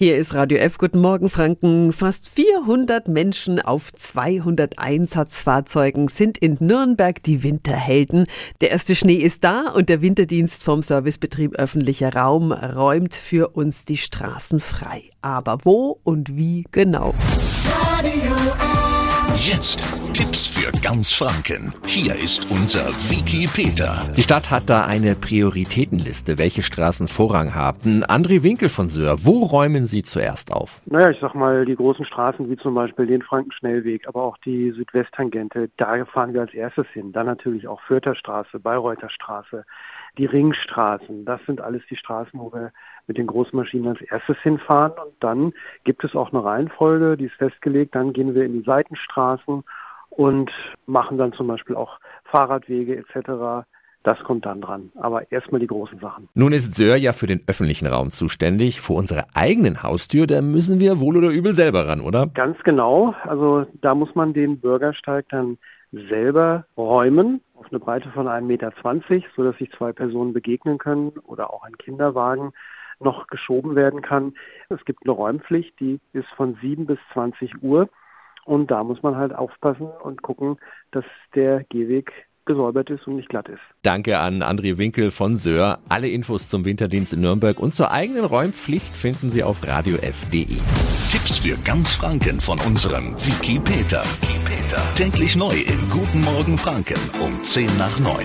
Hier ist Radio F. Guten Morgen, Franken. Fast 400 Menschen auf 200 Einsatzfahrzeugen sind in Nürnberg die Winterhelden. Der erste Schnee ist da und der Winterdienst vom Servicebetrieb öffentlicher Raum räumt für uns die Straßen frei. Aber wo und wie genau? Radio Jetzt Tipps für ganz Franken. Hier ist unser Wiki Peter. Die Stadt hat da eine Prioritätenliste, welche Straßen Vorrang haben. André Winkel von Söhr, wo räumen Sie zuerst auf? Naja, ich sag mal, die großen Straßen wie zum Beispiel den Frankenschnellweg, aber auch die Südwesttangente, da fahren wir als erstes hin. Dann natürlich auch Fürther Straße, Bayreuther Straße, die Ringstraßen. Das sind alles die Straßen, wo wir mit den Großmaschinen als erstes hinfahren. Und dann gibt es auch eine Reihenfolge, die ist festgelegt. Dann gehen wir in die Seitenstraßen und machen dann zum Beispiel auch Fahrradwege etc. Das kommt dann dran. Aber erstmal die großen Sachen. Nun ist Söhr ja für den öffentlichen Raum zuständig. Vor unserer eigenen Haustür, da müssen wir wohl oder übel selber ran, oder? Ganz genau. Also da muss man den Bürgersteig dann selber räumen auf eine Breite von 1,20 Meter, sodass sich zwei Personen begegnen können oder auch ein Kinderwagen noch geschoben werden kann. Es gibt eine Räumpflicht, die ist von 7 bis 20 Uhr. Und da muss man halt aufpassen und gucken, dass der Gehweg gesäubert ist und nicht glatt ist. Danke an André Winkel von Söhr. Alle Infos zum Winterdienst in Nürnberg und zur eigenen Räumpflicht finden Sie auf radiof.de. Tipps für ganz Franken von unserem Wiki Peter. Wiki Peter. Täglich neu in Guten Morgen Franken um 10 nach 9.